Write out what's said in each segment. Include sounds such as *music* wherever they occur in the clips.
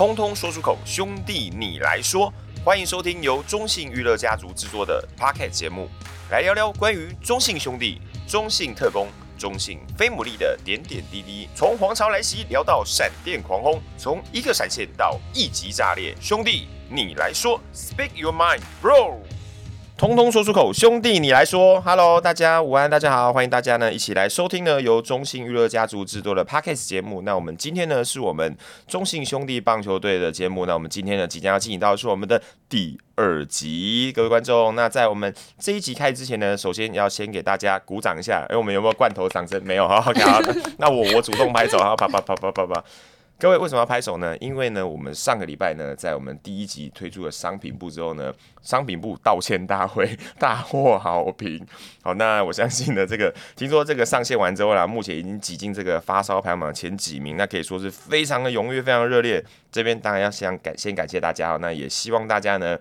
通通说出口，兄弟你来说。欢迎收听由中信娱乐家族制作的 Pocket 节目，来聊聊关于中信兄弟、中信特工、中信飞牡蛎的点点滴滴。从皇朝来袭聊到闪电狂轰，从一个闪现到一级炸裂，兄弟你来说，Speak your mind, bro。通通说出口，兄弟你来说，Hello，大家午安，大家好，欢迎大家呢一起来收听呢由中信娱乐家族制作的 Podcast 节目。那我们今天呢是我们中信兄弟棒球队的节目。那我们今天呢即将要进行到的是我们的第二集，各位观众。那在我们这一集开始之前呢，首先要先给大家鼓掌一下。哎，我们有没有罐头掌声？没有，好，OK，好，那我我主动拍手，好，啪啪啪啪啪啪。各位为什么要拍手呢？因为呢，我们上个礼拜呢，在我们第一集推出了商品部之后呢，商品部道歉大会大获好评。好，那我相信呢，这个听说这个上线完之后啦，目前已经挤进这个发烧排行榜前几名，那可以说是非常的踊跃，非常热烈。这边当然要先感先感谢大家，那也希望大家呢。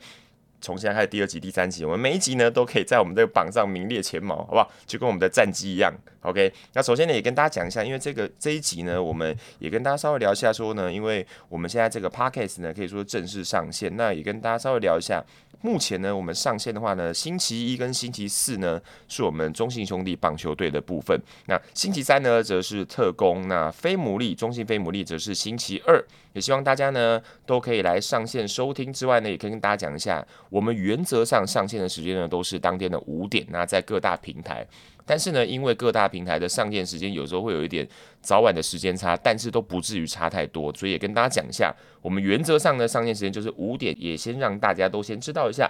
从现在开始，第二集、第三集，我们每一集呢都可以在我们这个榜上名列前茅，好不好？就跟我们的战绩一样。OK，那首先呢，也跟大家讲一下，因为这个这一集呢，我们也跟大家稍微聊一下，说呢，因为我们现在这个 Podcast 呢，可以说正式上线，那也跟大家稍微聊一下。目前呢，我们上线的话呢，星期一跟星期四呢，是我们中信兄弟棒球队的部分。那星期三呢，则是特工。那非牡蛎，中信非牡蛎则是星期二。也希望大家呢，都可以来上线收听之外呢，也可以跟大家讲一下，我们原则上上线的时间呢，都是当天的五点。那在各大平台。但是呢，因为各大平台的上线时间有时候会有一点早晚的时间差，但是都不至于差太多，所以也跟大家讲一下，我们原则上呢，上线时间就是五点，也先让大家都先知道一下。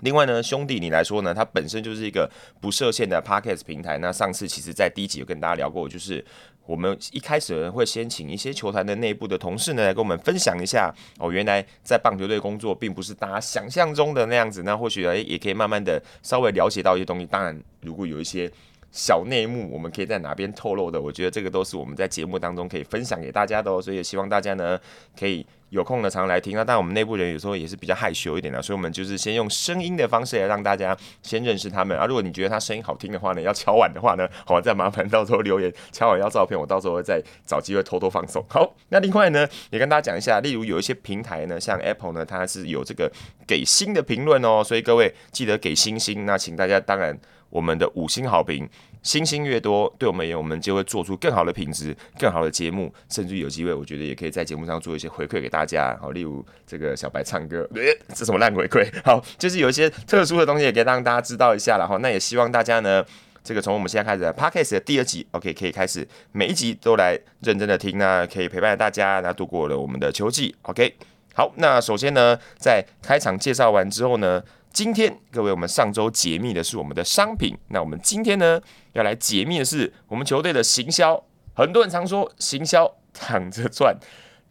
另外呢，兄弟你来说呢，它本身就是一个不设限的 Podcast 平台。那上次其实在第一集有跟大家聊过，就是我们一开始会先请一些球团的内部的同事呢来跟我们分享一下哦，原来在棒球队工作并不是大家想象中的那样子。那或许诶也可以慢慢的稍微了解到一些东西。当然，如果有一些小内幕，我们可以在哪边透露的，我觉得这个都是我们在节目当中可以分享给大家的哦。所以也希望大家呢可以。有空的常来听啊，但我们内部人有时候也是比较害羞一点的，所以我们就是先用声音的方式来让大家先认识他们啊。如果你觉得他声音好听的话呢，要敲碗的话呢，好，再麻烦到时候留言敲碗要照片，我到时候再找机会偷偷放送。好，那另外呢，也跟大家讲一下，例如有一些平台呢，像 Apple 呢，它是有这个给星的评论哦，所以各位记得给星星。那请大家当然我们的五星好评。星星越多，对我们而言，我们就会做出更好的品质、更好的节目，甚至有机会，我觉得也可以在节目上做一些回馈给大家。好，例如这个小白唱歌，欸、*laughs* 这什么烂回馈？*laughs* 好，就是有一些特殊的东西，也可以让大家知道一下了哈。那也希望大家呢，这个从我们现在开始的 Podcast 的第二集，OK，可以开始每一集都来认真的听，那可以陪伴大家，那度过了我们的秋季。OK，好，那首先呢，在开场介绍完之后呢。今天各位，我们上周解密的是我们的商品，那我们今天呢要来解密的是我们球队的行销。很多人常说行销躺着赚，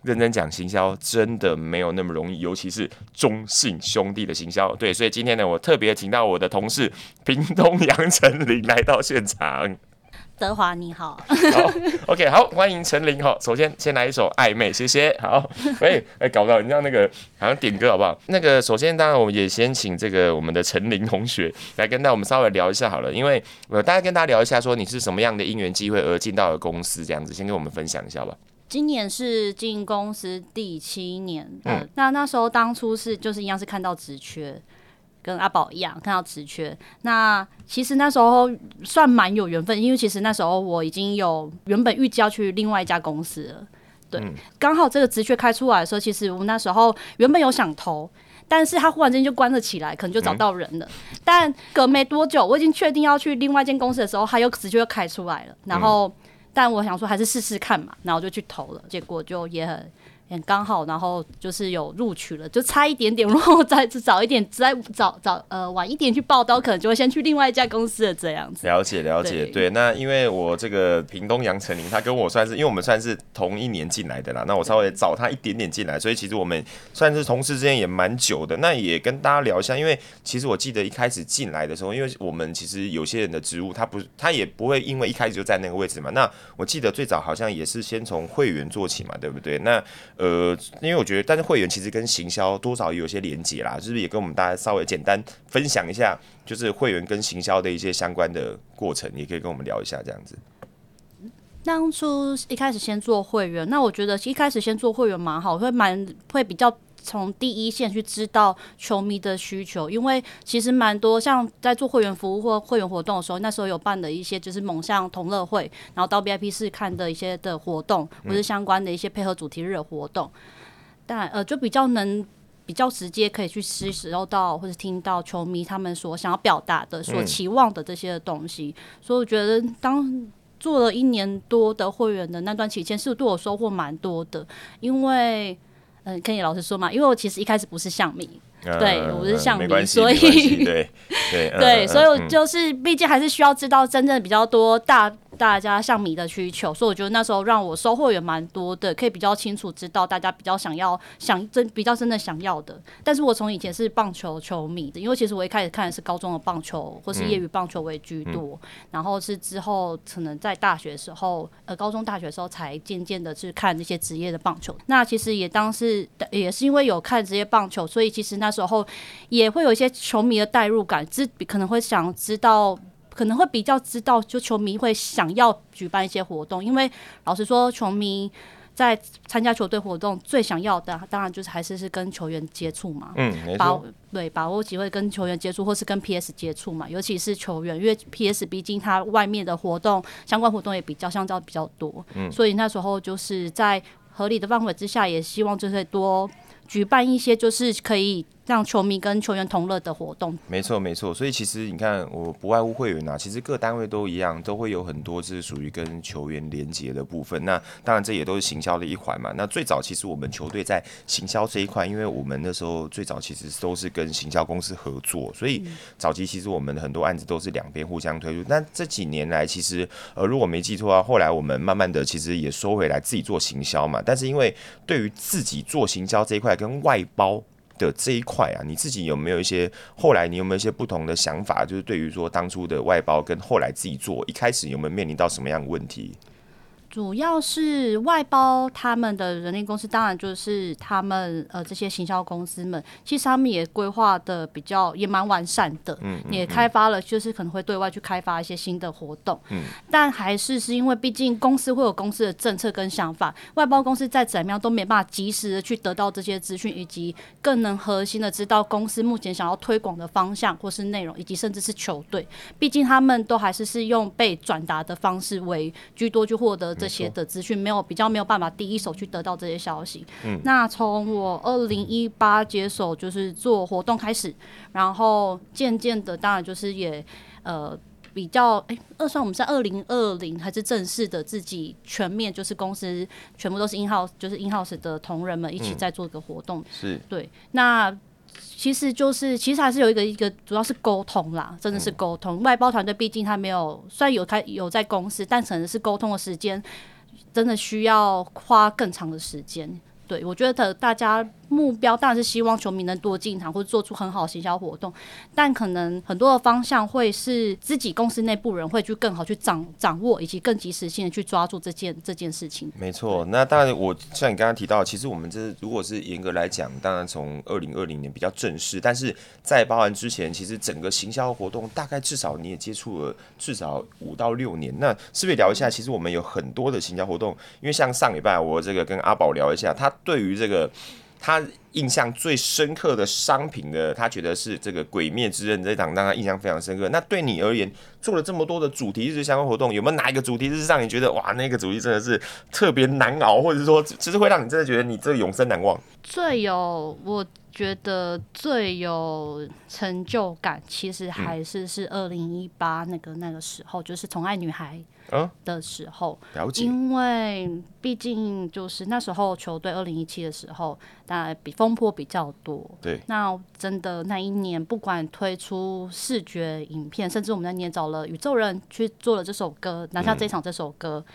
认真讲行销真的没有那么容易，尤其是中信兄弟的行销。对，所以今天呢，我特别请到我的同事屏东杨丞琳来到现场。德华你好，好，OK，好，欢迎陈琳哈。首先先来一首暧昧，谢谢。好，喂，哎，搞不到你像那个好像点歌好不好？那个首先当然我们也先请这个我们的陈琳同学来跟大家我们稍微聊一下好了，因为呃大家跟大家聊一下说你是什么样的因缘机会而进到了公司这样子，先跟我们分享一下吧。今年是进公司第七年，嗯，那那时候当初是就是一样是看到职缺。跟阿宝一样看到职缺，那其实那时候算蛮有缘分，因为其实那时候我已经有原本预计要去另外一家公司了，对，刚、嗯、好这个职缺开出来的时候，其实我们那时候原本有想投，但是他忽然间就关了起来，可能就找到人了。嗯、但隔没多久，我已经确定要去另外一间公司的时候，他又直缺又开出来了，然后、嗯、但我想说还是试试看嘛，然后就去投了，结果就也很。很刚好，然后就是有录取了，就差一点点。*laughs* 如果再早一点，再早早呃晚一点去报到，可能就会先去另外一家公司的这样子。了解了解，对，对。那因为我这个屏东杨丞琳，他跟我算是，因为我们算是同一年进来的啦。那我稍微早他一点点进来，所以其实我们算是同事之间也蛮久的。那也跟大家聊一下，因为其实我记得一开始进来的时候，因为我们其实有些人的职务，他不他也不会因为一开始就在那个位置嘛。那我记得最早好像也是先从会员做起嘛，对不对？那呃，因为我觉得，但是会员其实跟行销多少有些连接啦，就是也跟我们大家稍微简单分享一下，就是会员跟行销的一些相关的过程，也可以跟我们聊一下这样子。当初一开始先做会员，那我觉得一开始先做会员蛮好，会蛮会比较从第一线去知道球迷的需求，因为其实蛮多像在做会员服务或会员活动的时候，那时候有办的一些就是猛向同乐会，然后到 VIP 室看的一些的活动，或是相关的一些配合主题日的活动，但呃就比较能。比较直接可以去吸收到或者听到球迷他们所想要表达的、所期望的这些东西，嗯、所以我觉得当做了一年多的会员的那段期间，是对我收获蛮多的。因为，嗯、呃，跟你老实说嘛，因为我其实一开始不是象迷，*laughs* 嗯、对我不是象迷，嗯、所以对对对，对所以我就是毕竟还是需要知道真正比较多大。大家像迷的需求，所以我觉得那时候让我收获也蛮多的，可以比较清楚知道大家比较想要、想真比较真的想要的。但是我从以前是棒球球迷的，因为其实我一开始看的是高中的棒球或是业余棒球为居多，嗯、然后是之后可能在大学时候，呃，高中大学时候才渐渐的去看那些职业的棒球。那其实也当是也是因为有看职业棒球，所以其实那时候也会有一些球迷的代入感，自可能会想知道。可能会比较知道，就球迷会想要举办一些活动，因为老实说，球迷在参加球队活动最想要的，当然就是还是是跟球员接触嘛。嗯，把对把握机会跟球员接触，或是跟 PS 接触嘛。尤其是球员，因为 PS 毕竟它外面的活动相关活动也比较相较比较多，嗯，所以那时候就是在合理的范围之下，也希望就是多举办一些就是可以。让球迷跟球员同乐的活动，没错没错。所以其实你看，我不外乎会员啊，其实各单位都一样，都会有很多是属于跟球员连接的部分。那当然这也都是行销的一环嘛。那最早其实我们球队在行销这一块，因为我们那时候最早其实都是跟行销公司合作，所以早期其实我们很多案子都是两边互相推出。那这几年来，其实呃如果没记错啊，后来我们慢慢的其实也收回来自己做行销嘛。但是因为对于自己做行销这一块跟外包。的这一块啊，你自己有没有一些后来你有没有一些不同的想法？就是对于说当初的外包跟后来自己做，一开始有没有面临到什么样的问题？主要是外包他们的人力公司，当然就是他们呃这些行销公司们，其实他们也规划的比较也蛮完善的，也开发了，就是可能会对外去开发一些新的活动，嗯，但还是是因为毕竟公司会有公司的政策跟想法，外包公司再怎么样都没办法及时的去得到这些资讯，以及更能核心的知道公司目前想要推广的方向或是内容，以及甚至是球队，毕竟他们都还是是用被转达的方式为居多去获得。这些的资讯没有比较没有办法第一手去得到这些消息。嗯，那从我二零一八接手就是做活动开始，然后渐渐的当然就是也呃比较哎，二算我们在二零二零还是正式的自己全面就是公司全部都是 in house 就是 in house 的同仁们一起在做一个活动。是对那。其实就是，其实还是有一个一个，主要是沟通啦，真的是沟通。外包团队毕竟他没有，虽然有开有在公司，但可能是沟通的时间，真的需要花更长的时间。对，我觉得大家。目标当然是希望球迷能多进场，或者做出很好的行销活动，但可能很多的方向会是自己公司内部人会去更好去掌掌握，以及更及时性的去抓住这件这件事情。没错，那当然我像你刚刚提到，其实我们这如果是严格来讲，当然从二零二零年比较正式，但是在包含之前，其实整个行销活动大概至少你也接触了至少五到六年。那是不是聊一下？其实我们有很多的行销活动，因为像上礼拜我这个跟阿宝聊一下，他对于这个。他印象最深刻的商品的，他觉得是这个《鬼灭之刃》这档，让他印象非常深刻。那对你而言，做了这么多的主题日相关活动，有没有哪一个主题日让你觉得哇，那个主题真的是特别难熬，或者是说，其实会让你真的觉得你这个永生难忘？最有，我觉得最有成就感，其实还是是二零一八那个那个时候，就是《宠爱女孩》。嗯，的时候，了解，因为毕竟就是那时候球队二零一七的时候，当然比风波比较多。对，那真的那一年，不管推出视觉影片，甚至我们那年找了宇宙人去做了这首歌，拿下这场这首歌，嗯、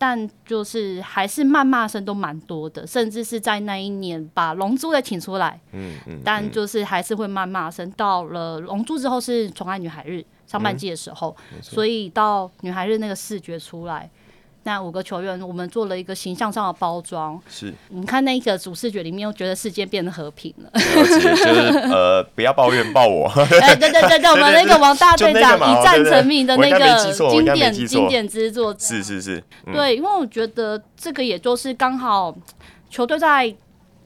但就是还是谩骂声都蛮多的，甚至是在那一年把龙珠也请出来。嗯嗯，嗯但就是还是会谩骂声。到了龙珠之后是宠爱女孩日。上半季的时候，嗯、所以到女孩日那个视觉出来，那五个球员，我们做了一个形象上的包装。是，我们看那个主视觉里面，又觉得世界变得和平了。了解，就是呃，不要抱怨，抱我。*laughs* 哎，对对对对，我们那个王大队长一战成名的那个经典经典之作。是是是，对，因为我觉得这个也就是刚好球队在。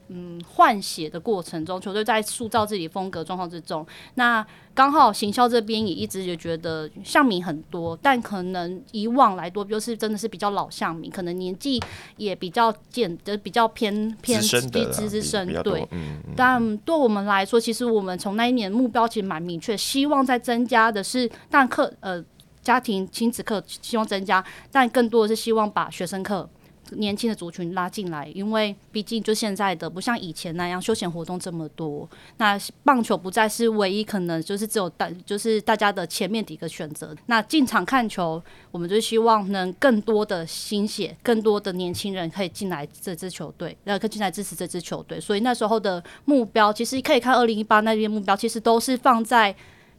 嗯，换血的过程中，球队在塑造自己风格状况之中，那刚好行销这边也一直也觉得象迷很多，但可能以往来多就是真的是比较老象迷，可能年纪也比较简，就比较偏偏资资深，对。嗯嗯、但对我们来说，其实我们从那一年目标其实蛮明确，希望在增加的是，但课呃家庭亲子课希望增加，但更多的是希望把学生课。年轻的族群拉进来，因为毕竟就现在的不像以前那样休闲活动这么多。那棒球不再是唯一可能，就是只有大就是大家的前面的一个选择。那进场看球，我们就希望能更多的新血，更多的年轻人可以进来这支球队，然后可以进来支持这支球队。所以那时候的目标，其实可以看二零一八那边目标，其实都是放在，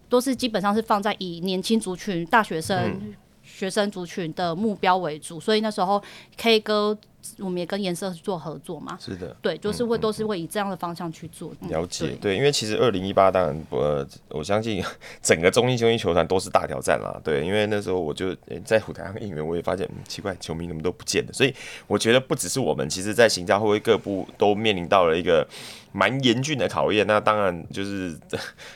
都是基本上是放在以年轻族群、大学生。学生族群的目标为主，所以那时候 K 歌我们也跟颜色做合作嘛。是的，对，就是会都是会以这样的方向去做。嗯、了解，对，对，因为其实二零一八当然，呃，我相信 *laughs* 整个中英兄弟球团都是大挑战啦。对，因为那时候我就在舞台上应援，我也发现、嗯、奇怪，球迷怎么都不见了。所以我觉得不只是我们，其实在行销会各部都面临到了一个。蛮严峻的考验，那当然就是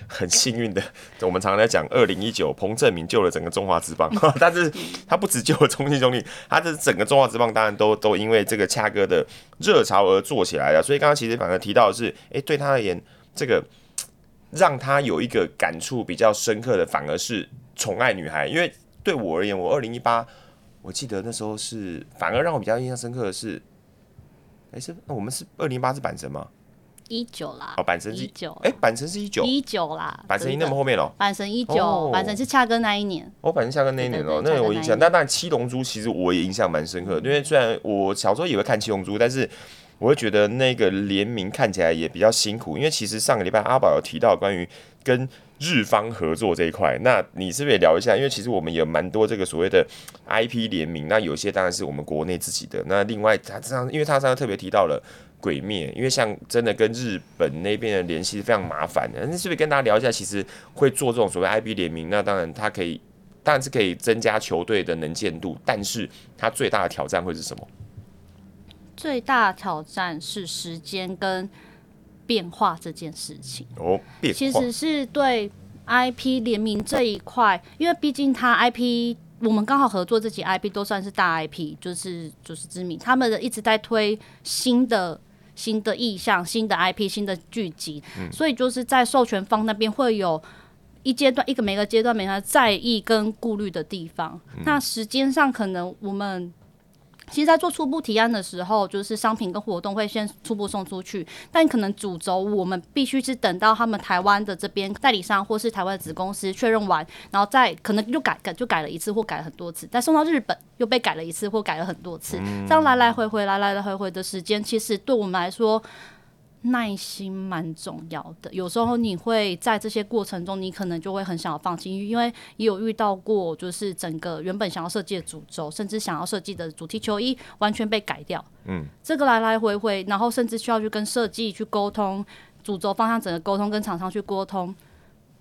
很幸运的。*laughs* 我们常常在讲，二零一九彭正明救了整个中华职棒，*laughs* 但是他不只救了中信兄弟，他这整个中华职棒当然都都因为这个恰哥的热潮而做起来了。所以刚刚其实反而提到的是，哎、对他而言，这个让他有一个感触比较深刻的，反而是宠爱女孩。因为对我而言，我二零一八，我记得那时候是反而让我比较印象深刻的是，哎、是那我们是二零一八是阪神吗？一九啦，哦，阪神是一九，哎，阪神是一九，一九啦，阪神一那么后面喽，阪神一九，阪神是恰哥那一年，哦，阪神恰哥那一年哦，那我印象，但当然七龙珠其实我也印象蛮深刻的，因为虽然我小时候也会看七龙珠，但是我会觉得那个联名看起来也比较辛苦，因为其实上个礼拜阿宝有提到关于跟日方合作这一块，那你是不是也聊一下？因为其实我们有蛮多这个所谓的 IP 联名，那有些当然是我们国内自己的，那另外他这样，因为他刚刚特别提到了。鬼灭，因为像真的跟日本那边的联系是非常麻烦的。那是不是跟大家聊一下？其实会做这种所谓 IP 联名，那当然它可以，当然是可以增加球队的能见度，但是它最大的挑战会是什么？最大的挑战是时间跟变化这件事情。哦，变化其实是对 IP 联名这一块，因为毕竟它 IP。我们刚好合作这几 IP 都算是大 IP，就是就是知名，他们的一直在推新的新的意向、新的 IP、新的剧集，嗯、所以就是在授权方那边会有一阶段一个每个阶段每个在意跟顾虑的地方。嗯、那时间上可能我们。其实，在做初步提案的时候，就是商品跟活动会先初步送出去，但可能主轴我们必须是等到他们台湾的这边代理商或是台湾的子公司确认完，然后再可能又改改就改了一次或改了很多次，再送到日本又被改了一次或改了很多次，这样来来回回来来来回回的时间，其实对我们来说。耐心蛮重要的，有时候你会在这些过程中，你可能就会很想要放弃，因为也有遇到过，就是整个原本想要设计的主轴，甚至想要设计的主题球衣完全被改掉。嗯，这个来来回回，然后甚至需要去跟设计去沟通，主轴方向整个沟通，跟厂商去沟通。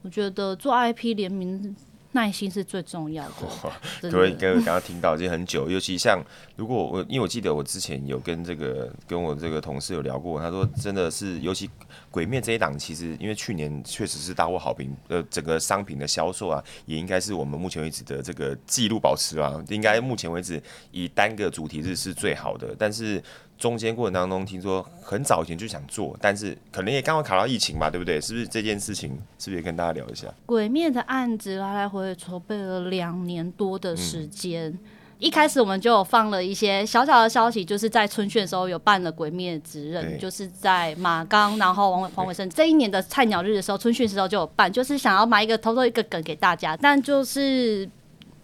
我觉得做 IP 联名。耐心是最重要的。*laughs* 各位刚刚听到已经很久，尤其像如果我，因为我记得我之前有跟这个跟我这个同事有聊过，他说真的是，尤其鬼灭这一档，其实因为去年确实是大获好评，呃，整个商品的销售啊，也应该是我们目前为止的这个记录保持啊，应该目前为止以单个主题日是最好的，但是。中间过程当中，听说很早以前就想做，但是可能也刚好卡到疫情嘛，对不对？是不是这件事情？是不是也跟大家聊一下？鬼灭的案子来来回回筹备了两年多的时间，嗯、一开始我们就有放了一些小小的消息，就是在春训的时候有办了鬼灭之刃，就是在马刚，然后王黄伟生这一年的菜鸟日的时候，春训的时候就有办，就是想要埋一个偷偷一个梗给大家，但就是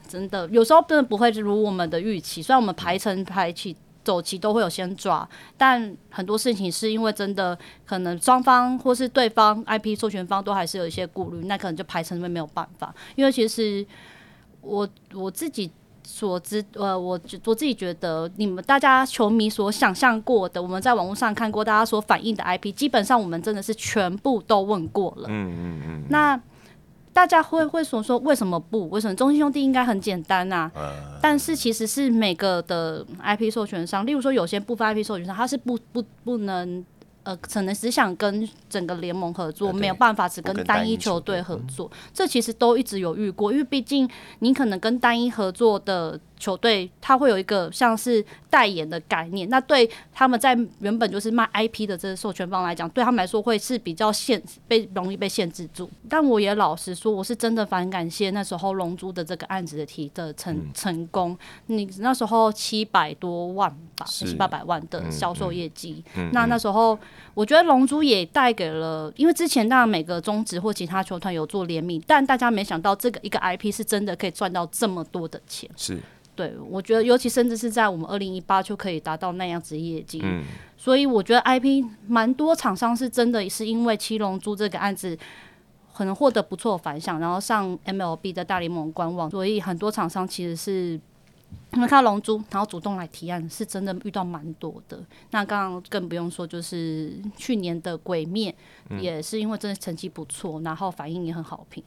真的有时候真的不会如我们的预期，虽然我们排成排期。走棋都会有先抓，但很多事情是因为真的可能双方或是对方 IP 授权方都还是有一些顾虑，那可能就排程会没有办法。因为其实我我自己所知，呃，我我自己觉得，你们大家球迷所想象过的，我们在网络上看过大家所反映的 IP，基本上我们真的是全部都问过了。嗯嗯嗯。那大家会会说说为什么不？为什么中心兄弟应该很简单啊？呃、但是其实是每个的 IP 授权商，例如说有些部分 IP 授权商，他是不不不能。呃，可能只想跟整个联盟合作，没有办法只跟单一球队合作。这其实都一直有遇过，因为毕竟你可能跟单一合作的。球队他会有一个像是代言的概念，那对他们在原本就是卖 IP 的这个授权方来讲，对他们来说会是比较限被容易被限制住。但我也老实说，我是真的蛮感谢那时候龙珠的这个案子的提的成、嗯、成功。你那时候七百多万吧，七八百万的销售业绩，嗯嗯、那那时候我觉得龙珠也带给了，因为之前当然每个中职或其他球团有做联名，但大家没想到这个一个 IP 是真的可以赚到这么多的钱。是。对，我觉得尤其甚至是在我们二零一八就可以达到那样子业绩，嗯、所以我觉得 IP 蛮多厂商是真的是因为七龙珠这个案子可能获得不错的反响，然后上 MLB 的大联盟官网，所以很多厂商其实是因为看到龙珠，然后主动来提案，是真的遇到蛮多的。那刚刚更不用说，就是去年的鬼灭也是因为真的成绩不错，然后反应也很好评。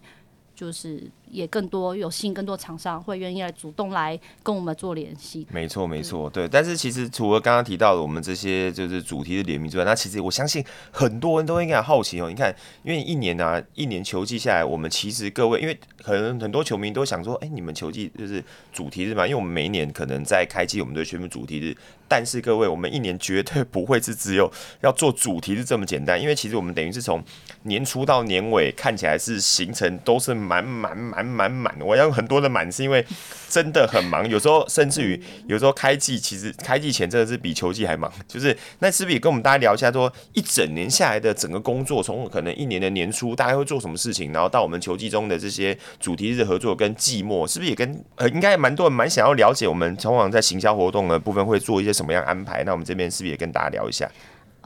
就是也更多有吸引更多厂商会愿意来主动来跟我们做联系。没错没错，对。但是其实除了刚刚提到的我们这些就是主题的联名之外，那其实我相信很多人都应该好奇哦。你看，因为一年啊一年球季下来，我们其实各位因为可能很多球迷都想说，哎、欸，你们球季就是主题日嘛？因为我们每一年可能在开季我们都宣布主题日，但是各位我们一年绝对不会是只有要做主题是这么简单，因为其实我们等于是从年初到年尾看起来是行程都是。满满满满满，我要用很多的满，是因为真的很忙。有时候甚至于有时候开季，其实开季前真的是比球季还忙。就是那是不是也跟我们大家聊一下，说一整年下来的整个工作，从可能一年的年初大概会做什么事情，然后到我们球季中的这些主题日合作跟季末，是不是也跟呃应该蛮多人蛮想要了解我们通常在行销活动的部分会做一些什么样安排？那我们这边是不是也跟大家聊一下？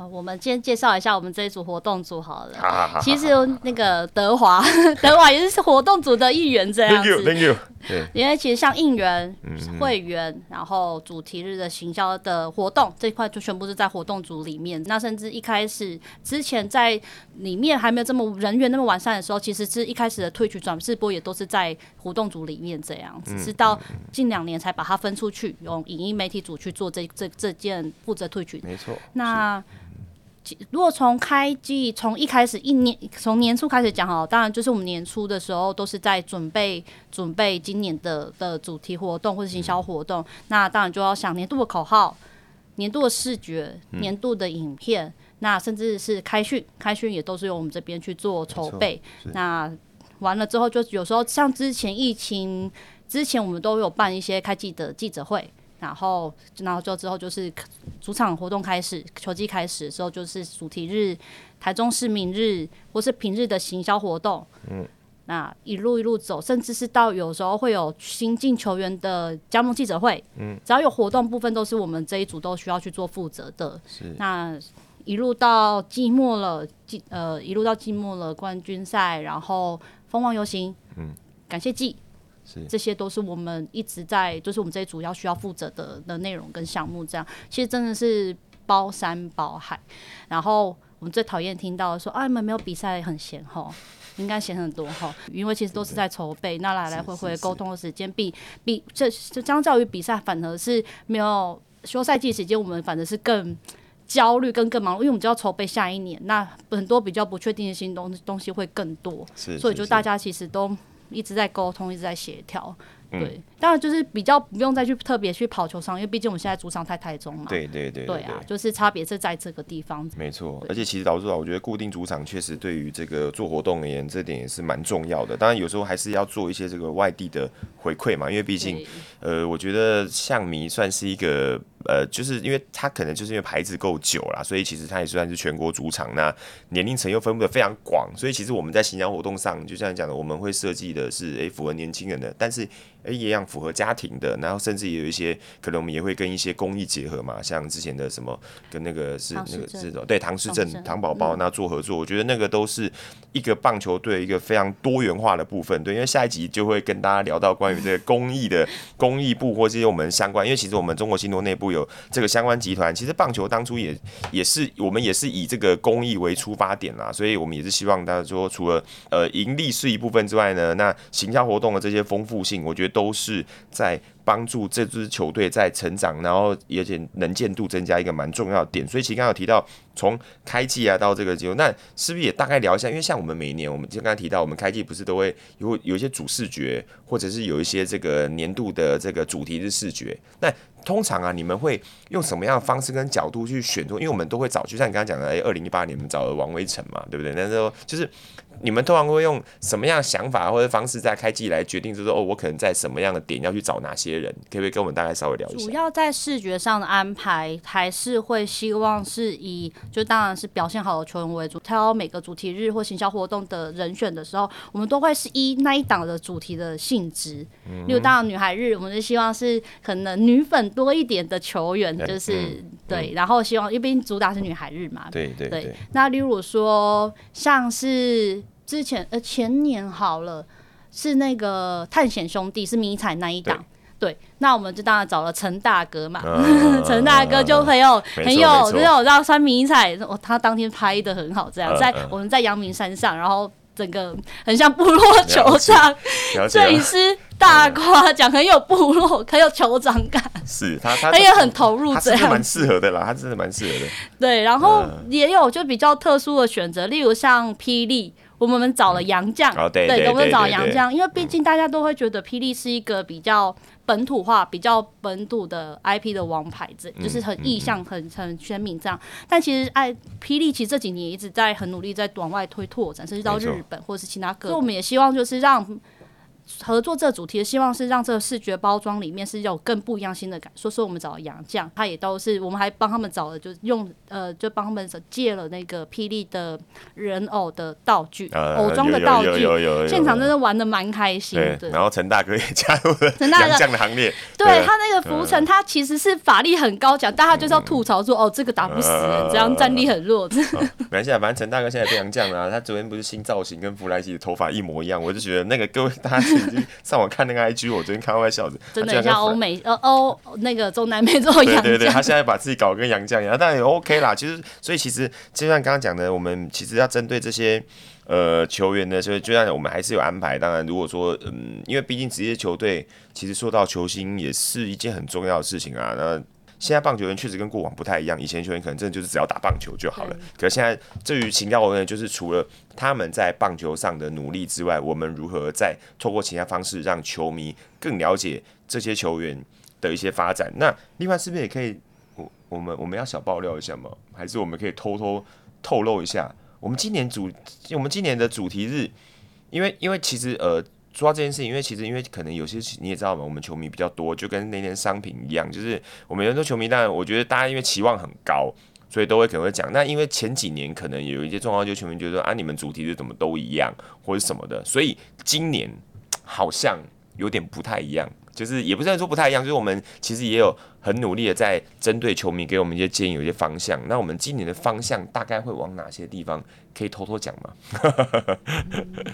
呃，我们先介绍一下我们这一组活动组好了。好好好。其实那个德华，德华也是活动组的一员这样子。Thank you, thank you。对。因为其实像应援、会员，然后主题日的行销的活动这一块，就全部是在活动组里面。那甚至一开始之前在里面还没有这么人员那么完善的时候，其实是一开始的推举转直播也都是在活动组里面这样子，直到近两年才把它分出去，用影音媒体组去做这这这件负责推举。没错。那如果从开季从一开始一年从年初开始讲好，当然就是我们年初的时候都是在准备准备今年的的主题活动或者行销活动，嗯、那当然就要想年度的口号、年度的视觉、嗯、年度的影片，那甚至是开训，开训也都是由我们这边去做筹备。那完了之后，就有时候像之前疫情之前，我们都有办一些开季的记者会。然后，然后就之后就是主场活动开始，球季开始的时候就是主题日、台中市民日或是平日的行销活动。嗯，那一路一路走，甚至是到有时候会有新进球员的加盟记者会。嗯，只要有活动部分，都是我们这一组都需要去做负责的。是，那一路到季末了，季呃一路到季末了，冠军赛，然后蜂王游行，嗯，感谢季。这些都是我们一直在，就是我们这一组要需要负责的的内容跟项目。这样其实真的是包山包海。然后我们最讨厌听到说啊，你们没有比赛很闲吼，应该闲很多吼，因为其实都是在筹备，那来来回回沟通的时间比比这这相较于比赛，反而是没有休赛季时间，我们反而是更焦虑跟更忙碌，因为我们就要筹备下一年，那很多比较不确定的新东东西会更多，所以就大家其实都。一直在沟通，一直在协调。对，当然就是比较不用再去特别去跑球场，因为毕竟我们现在主场在台中嘛。对对对，对啊，就是差别是在这个地方。没错，而且其实导致啊，我觉得固定主场确实对于这个做活动而言，这点也是蛮重要的。当然有时候还是要做一些这个外地的回馈嘛，因为毕竟呃，我觉得象迷算是一个呃，就是因为它可能就是因为牌子够久了，所以其实它也算是全国主场，那年龄层又分布的非常广，所以其实我们在行销活动上，就像你讲的，我们会设计的是诶符合年轻人的，但是。诶、欸，一样符合家庭的，然后甚至也有一些可能我们也会跟一些公益结合嘛，像之前的什么跟那个是那个是对唐诗镇唐宝宝那做合作，我觉得那个都是一个棒球队一个非常多元化的部分。对，因为下一集就会跟大家聊到关于这个公益的 *laughs* 公益部或是些我们相关，因为其实我们中国信托内部有这个相关集团，其实棒球当初也也是我们也是以这个公益为出发点啦，所以我们也是希望大家说除了呃盈利是一部分之外呢，那行销活动的这些丰富性，我觉得都是在。帮助这支球队在成长，然后而且能见度增加一个蛮重要的点。所以其实刚刚有提到从开季啊到这个节目，那是不是也大概聊一下？因为像我们每一年，我们就刚刚提到，我们开季不是都会有有一些主视觉，或者是有一些这个年度的这个主题的视觉。那通常啊，你们会用什么样的方式跟角度去选中？因为我们都会找，就像你刚刚讲的，哎，二零一八年我们找了王威晨嘛，对不对？那时候就是。你们通常会用什么样的想法或者方式在开季来决定，就是哦，我可能在什么样的点要去找哪些人？可不可以跟我们大概稍微聊一下？主要在视觉上的安排，还是会希望是以就当然是表现好的球员为主。挑每个主题日或行销活动的人选的时候，我们都会是依那一档的主题的性质。嗯，例如当然女孩日，我们就希望是可能女粉多一点的球员，就是、嗯、对、嗯，然后希望因为毕竟主打是女孩日嘛。对对对，对。那例如说像是。之前呃前年好了，是那个探险兄弟是迷彩那一档，对，那我们就当然找了陈大哥嘛，陈、啊、*laughs* 大哥就很有、啊、很有很有让穿迷彩，哦，他当天拍的很好，这样、啊、在我们在阳明山上，然后整个很像部落球场，摄影师大夸奖，很有部落，很有酋长感，是他他他也很投入，这样。蛮适合的啦，他真的蛮适合的，对，然后也有就比较特殊的选择，例如像霹雳。我们找了洋将、嗯，对，我们找洋将，因为毕竟大家都会觉得霹雳是一个比较本土化、比较本土的 IP 的王牌子，就是很意向、很很鲜明这样。但其实，哎霹雳其实这几年一直在很努力在往外推拓展，甚至到日本或者是其他各。所以我们也希望就是让。合作这个主题，希望是让这个视觉包装里面是有更不一样新的感。所以说我们找了洋将，他也都是，我们还帮他们找了，就用呃，就帮他们借了那个霹雳的人偶的道具，偶装的道具，现场真的玩的蛮开心的。然后陈大哥也加入了杨绛的行列。对，对他那个浮城，他其实是法力很高强，但他就是要吐槽说，哦，这个打不死人，这样战力很弱。*laughs* 没关系啊，反正陈大哥现在变杨绛了，他昨天不是新造型，跟弗莱西的头发一模一样，我就觉得那个各位大家。上网看那个 IG，我昨天看到在笑 *laughs* 的，真的像欧美呃欧那个中南美洲 *laughs* 洋将。对对对，他现在把自己搞跟洋将一样，但也 OK 啦。其实，所以其实就像刚刚讲的，我们其实要针对这些呃球员呢，所以就像我们还是有安排。当然，如果说嗯，因为毕竟职业球队其实说到球星也是一件很重要的事情啊。那现在棒球员确实跟过往不太一样，以前球员可能真的就是只要打棒球就好了。可是现在至于行销活动，就是除了他们在棒球上的努力之外，我们如何在透过其他方式让球迷更了解这些球员的一些发展？那另外是不是也可以，我我们我们要小爆料一下吗？还是我们可以偷偷透露一下？我们今年主我们今年的主题日，因为因为其实呃。说到这件事情，因为其实因为可能有些你也知道嘛，我们球迷比较多，就跟那天商品一样，就是我们有很多球迷，当然我觉得大家因为期望很高，所以都会可能会讲。那因为前几年可能有一些状况，就球迷觉得啊，你们主题是怎么都一样，或者什么的，所以今年好像有点不太一样。就是也不是说不太一样，就是我们其实也有很努力的在针对球迷给我们一些建议，有一些方向。那我们今年的方向大概会往哪些地方？可以偷偷讲吗？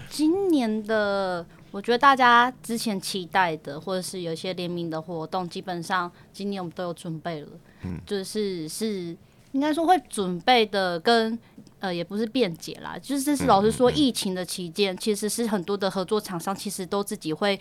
今年的。我觉得大家之前期待的，或者是有一些联名的活动，基本上今年我们都有准备了。嗯，就是是应该说会准备的，跟呃也不是辩解啦，就是这是老实说，疫情的期间，其实是很多的合作厂商其实都自己会。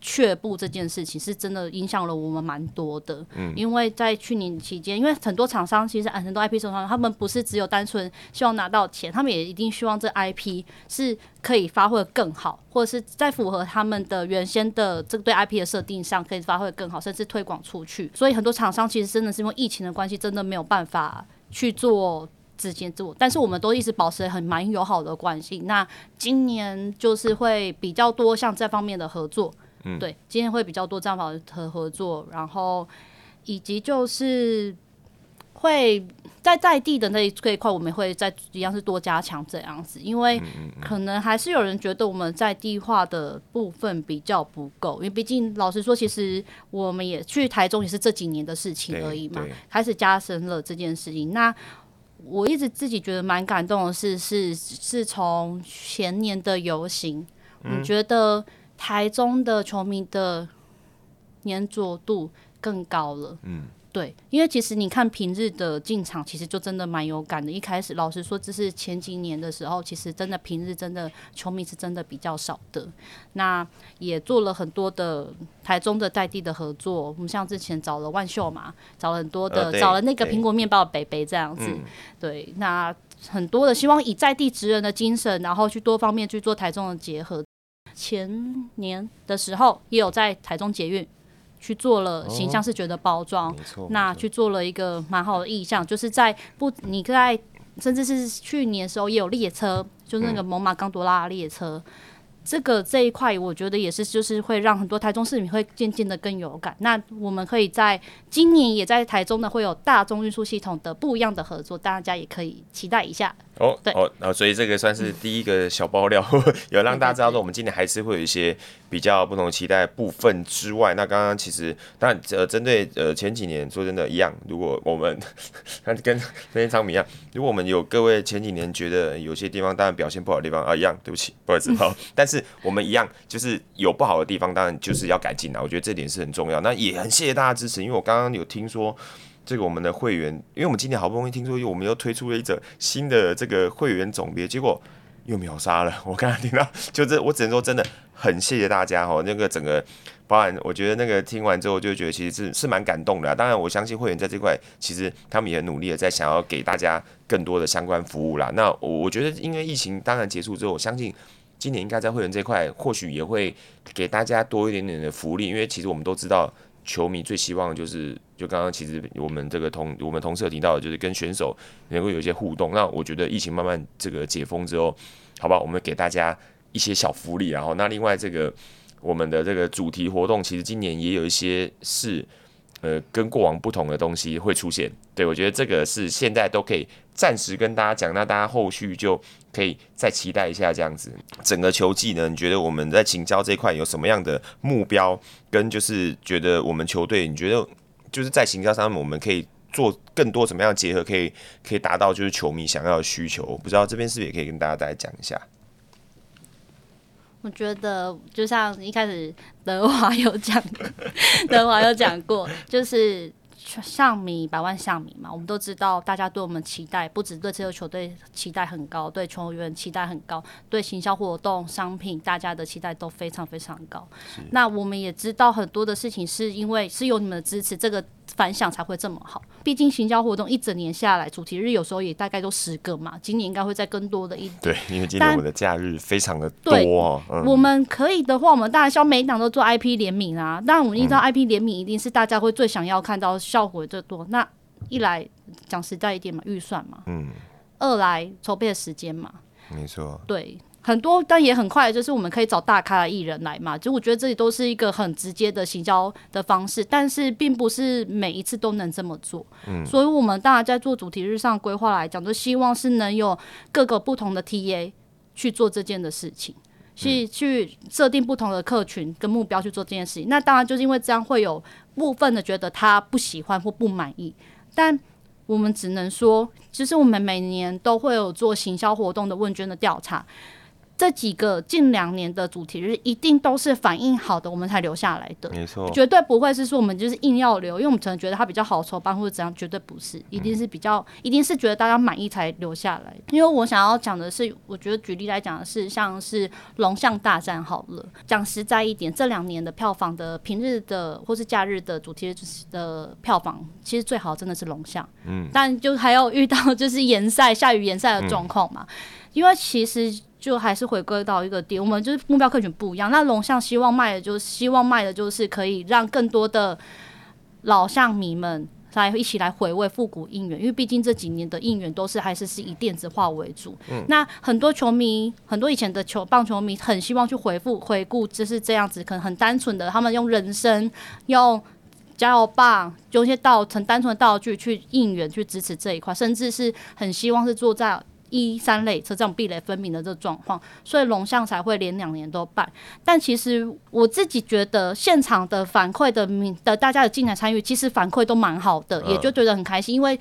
却步这件事情是真的影响了我们蛮多的，嗯，因为在去年期间，因为很多厂商其实很多 IP 厂商，他们不是只有单纯希望拿到钱，他们也一定希望这 IP 是可以发挥得更好，或者是在符合他们的原先的这个对 IP 的设定上可以发挥得更好，甚至推广出去。所以很多厂商其实真的是因为疫情的关系，真的没有办法去做直接做，但是我们都一直保持很蛮友好的关系。那今年就是会比较多像这方面的合作。嗯，对，今天会比较多这样的合作，然后以及就是会在在地的那一这一块，我们会在一样是多加强这样子，因为可能还是有人觉得我们在地化的部分比较不够，因为毕竟老实说，其实我们也去台中也是这几年的事情而已嘛，开始加深了这件事情。那我一直自己觉得蛮感动的是，是是从前年的游行，我觉得台中的球迷的粘着度更高了。嗯。对，因为其实你看平日的进场，其实就真的蛮有感的。一开始老实说，这是前几年的时候，其实真的平日真的球迷是真的比较少的。那也做了很多的台中的在地的合作，我们像之前找了万秀嘛，找了很多的，呃、找了那个苹果面包的北北这样子。嗯、对，那很多的希望以在地职人的精神，然后去多方面去做台中的结合。前年的时候也有在台中捷运。去做了形象视觉的包装，哦、那去做了一个蛮好的意象，就是在不你在甚至是去年的时候也有列车，就是那个猛犸刚多拉列车。嗯这个这一块，我觉得也是，就是会让很多台中市民会渐渐的更有感。那我们可以在今年也在台中呢，会有大众运输系统的不一样的合作，大家也可以期待一下。哦，对，哦，然后所以这个算是第一个小爆料，嗯、*laughs* 有让大家知道说，我们今年还是会有一些比较不同的期待部分之外，那刚刚其实当然呃，针对呃前几年说真的一样，如果我们那跟那些场比一样，如果我们有各位前几年觉得有些地方当然表现不好的地方啊，一样，对不起，不好意思，好，*laughs* 但是。我们一样，就是有不好的地方，当然就是要改进了。我觉得这点是很重要。那也很谢谢大家支持，因为我刚刚有听说这个我们的会员，因为我们今年好不容易听说，我们又推出了一则新的这个会员总别，结果又秒杀了。*laughs* 我刚刚听到，就这，我只能说真的很谢谢大家哈。那个整个，包含我觉得那个听完之后，就觉得其实是是蛮感动的。当然，我相信会员在这块，其实他们也很努力的在想要给大家更多的相关服务啦。那我我觉得，因为疫情当然结束之后，我相信。今年应该在会员这块，或许也会给大家多一点点的福利，因为其实我们都知道，球迷最希望就是，就刚刚其实我们这个同我们同事有提到的，就是跟选手能够有一些互动。那我觉得疫情慢慢这个解封之后，好吧，我们给大家一些小福利，然后那另外这个我们的这个主题活动，其实今年也有一些是。呃，跟过往不同的东西会出现，对，我觉得这个是现在都可以暂时跟大家讲，那大家后续就可以再期待一下这样子。整个球季呢，你觉得我们在行销这块有什么样的目标？跟就是觉得我们球队，你觉得就是在行销上面我们可以做更多怎么样结合，可以可以达到就是球迷想要的需求？不知道这边是不是也可以跟大家再讲一下？我觉得就像一开始德华 *laughs* 有讲，德华有讲过，就是象迷百万象迷嘛，我们都知道，大家对我们期待不止对这个球队期待很高，对球员期待很高，对行销活动、商品，大家的期待都非常非常高。那我们也知道很多的事情是因为是有你们的支持，这个。反响才会这么好，毕竟行销活动一整年下来，主题日有时候也大概都十个嘛。今年应该会再更多的一点。对，因为今年我们的假日非常的多。对，嗯、我们可以的话，我们当然希望每一档都做 IP 联名啊。当然，我们知道 IP 联名一定是大家会最想要看到效果最多。那一来讲实在一点嘛，预算嘛。嗯。二来筹备的时间嘛。没错。对。很多，但也很快，就是我们可以找大咖的艺人来嘛。就我觉得这里都是一个很直接的行销的方式，但是并不是每一次都能这么做。嗯，所以我们当然在做主题日上规划来讲，就希望是能有各个不同的 TA 去做这件的事情，去去设定不同的客群跟目标去做这件事情。那当然就是因为这样会有部分的觉得他不喜欢或不满意，但我们只能说，其实我们每年都会有做行销活动的问卷的调查。这几个近两年的主题日一定都是反应好的，我们才留下来的。没错，绝对不会是说我们就是硬要留，因为我们可能觉得它比较好筹办或者怎样，绝对不是，一定是比较，嗯、一定是觉得大家满意才留下来。因为我想要讲的是，我觉得举例来讲的是，像是龙象大战好了，讲实在一点，这两年的票房的平日的或是假日的主题日的票房，其实最好真的是龙象。嗯，但就还要遇到就是延赛下雨延赛的状况嘛，嗯、因为其实。就还是回归到一个点，我们就是目标客群不一样。那龙象希望卖的，就是希望卖的就是可以让更多的老象迷们来一起来回味复古应援，因为毕竟这几年的应援都是还是是以电子化为主。嗯，那很多球迷，很多以前的球棒球迷很希望去回复回顾，就是这样子，可能很单纯的，他们用人声用。加油棒，用一些道很单纯的道具去应援去支持这一块，甚至是很希望是坐在。一三类车这种壁垒分明的这状况，所以龙象才会连两年都办。但其实我自己觉得现场的反馈的民的大家的进来参与，其实反馈都蛮好的，也就觉得很开心，因为。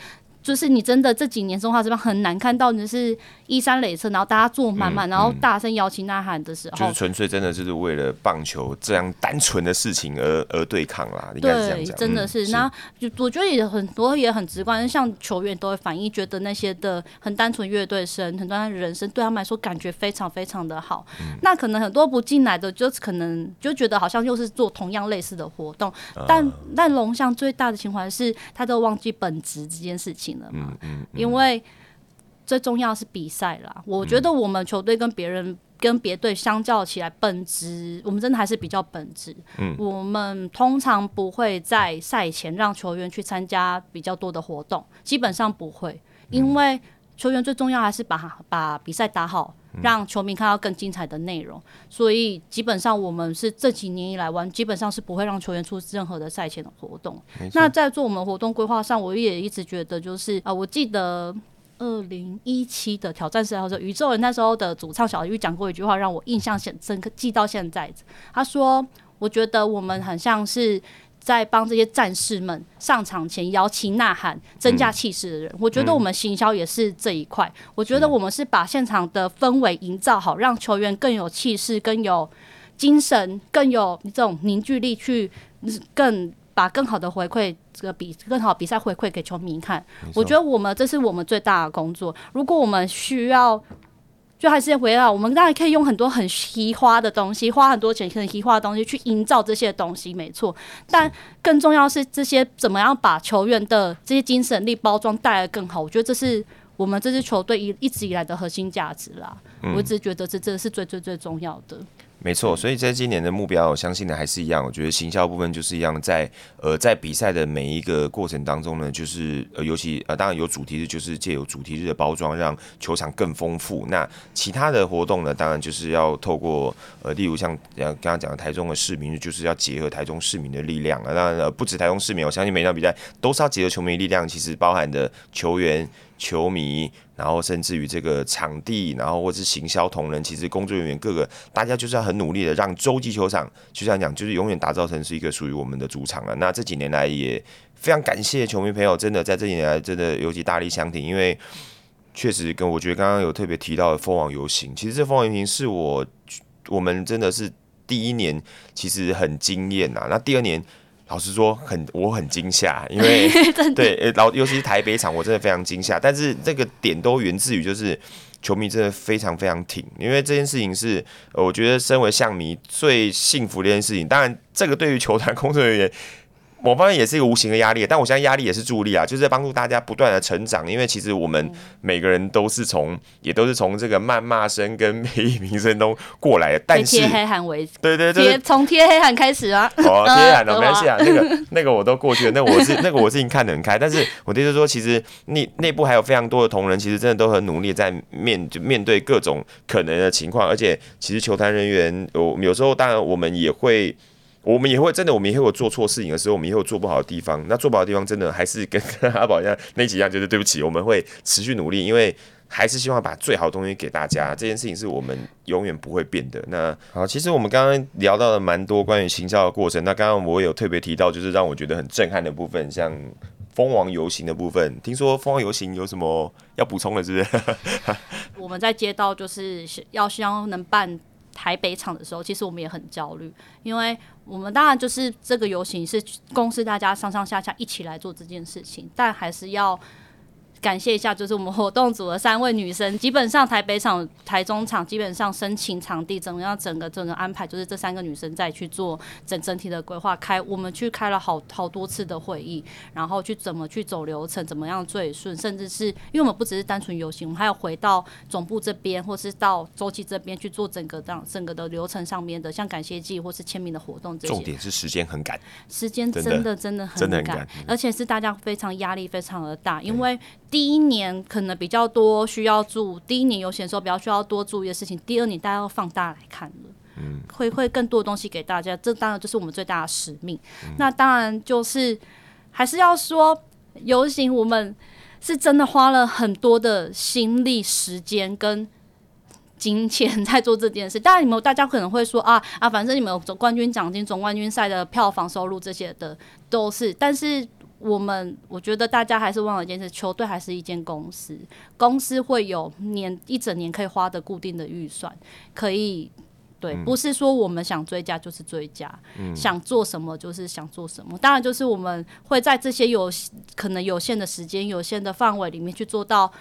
就是你真的这几年中华这边很难看到，你是一三垒车，然后大家坐满满，然后大声摇旗呐喊的时候，就是纯粹真的就是为了棒球这样单纯的事情而而对抗啦。应该是这样讲，对，真的是。那就我觉得也很多也很直观，像球员都会反映，觉得那些的很单纯乐队声、很单纯人声，对他们来说感觉非常非常的好。那可能很多不进来的，就可能就觉得好像又是做同样类似的活动，但但龙象最大的情怀是，他都忘记本职这件事情。嗯嗯，因为最重要是比赛啦。我觉得我们球队跟别人跟别队相较起来，本质我们真的还是比较本质。嗯，我们通常不会在赛前让球员去参加比较多的活动，基本上不会，因为球员最重要还是把把比赛打好。让球迷看到更精彩的内容，所以基本上我们是这几年以来玩，基本上是不会让球员出任何的赛前的活动。那在做我们活动规划上，我也一直觉得就是啊、呃，我记得二零一七的挑战赛的时候，宇宙人那时候的主唱小玉讲过一句话，让我印象很深刻，记到现在。他说：“我觉得我们很像是。”在帮这些战士们上场前摇旗呐喊、增加气势的人，我觉得我们行销也是这一块。我觉得我们是把现场的氛围营造好，让球员更有气势、更有精神、更有这种凝聚力，去更把更好的回馈这个比更好比赛回馈给球迷看。我觉得我们这是我们最大的工作。如果我们需要。就还是回到，我们当然可以用很多很奇花的东西，花很多钱很奇花的东西去营造这些东西，没错。但更重要是这些怎么样把球员的这些精神力包装带来更好。我觉得这是我们这支球队一一直以来的核心价值啦。我一直觉得这真的是最最最重要的。没错，所以在今年的目标，我相信呢还是一样。我觉得行销部分就是一样，在呃在比赛的每一个过程当中呢，就是呃尤其呃当然有主题日，就是借由主题日的包装，让球场更丰富。那其他的活动呢，当然就是要透过呃例如像刚刚讲的台中的市民日，就是要结合台中市民的力量啊。当然呃不止台中市民，我相信每场比赛都是要结合球迷力量，其实包含的球员。球迷，然后甚至于这个场地，然后或是行销同仁，其实工作人员各个，大家就是要很努力的让洲际球场，就像讲，就是永远打造成是一个属于我们的主场了。那这几年来也非常感谢球迷朋友，真的在这几年来真的尤其大力相挺，因为确实跟我觉得刚刚有特别提到的封王游行，其实这封王游行是我我们真的是第一年其实很惊艳呐，那第二年。老实说，很我很惊吓，*laughs* 因为对，老尤其是台北场，我真的非常惊吓。但是这个点都源自于就是球迷真的非常非常挺，因为这件事情是我觉得身为象迷最幸福的一件事情。当然，这个对于球团工作人员。某方面也是一个无形的压力，但我相信压力也是助力啊，就是在帮助大家不断的成长。因为其实我们每个人都是从，也都是从这个谩骂声跟美意名声中过来的。但是贴黑函为对对对，*laughs* 从贴黑函开始啊。哦，贴黑函的没关系啊，那个 *laughs* 那个我都过去了，那个、我是那个我是已经看得很开。但是我就是说，其实内内部还有非常多的同仁，其实真的都很努力在面就面对各种可能的情况，而且其实球坛人员有有时候当然我们也会。我们也会真的，我们也会有做错事情的时候，我们也会有做不好的地方。那做不好的地方，真的还是跟阿宝一样那几样，就是对不起。我们会持续努力，因为还是希望把最好的东西给大家。这件事情是我们永远不会变的。那好，其实我们刚刚聊到了蛮多关于行销的过程。那刚刚我有特别提到，就是让我觉得很震撼的部分，像蜂王游行的部分。听说蜂王游行有什么要补充的，是不是？*laughs* 我们在街道就是要希望能办。台北场的时候，其实我们也很焦虑，因为我们当然就是这个游行是公司大家上上下下一起来做这件事情，但还是要。感谢一下，就是我们活动组的三位女生，基本上台北场、台中场基本上申请场地，怎么样整个整个安排，就是这三个女生再去做整整体的规划。开我们去开了好好多次的会议，然后去怎么去走流程，怎么样最顺，甚至是因为我们不只是单纯游行，我们还要回到总部这边，或是到洲际这边去做整个这样整个的流程上面的，像感谢祭或是签名的活动这些。重点是时间很赶，时间真的真的很真的很赶，而且是大家非常压力非常的大，因为。第一年可能比较多需要注，第一年游行的时候比较需要多注意的事情。第二年大家要放大来看了，嗯，会会更多的东西给大家，这当然就是我们最大的使命。嗯、那当然就是还是要说游行，我们是真的花了很多的心力、时间跟金钱在做这件事。当然，你们大家可能会说啊啊，反正你们有总冠军奖金、总冠军赛的票房收入这些的都是，但是。我们我觉得大家还是忘了一件事，球队还是一间公司，公司会有年一整年可以花的固定的预算，可以对，不是说我们想追加就是追加，嗯、想做什么就是想做什么。当然，就是我们会在这些有可能有限的时间、有限的范围里面去做到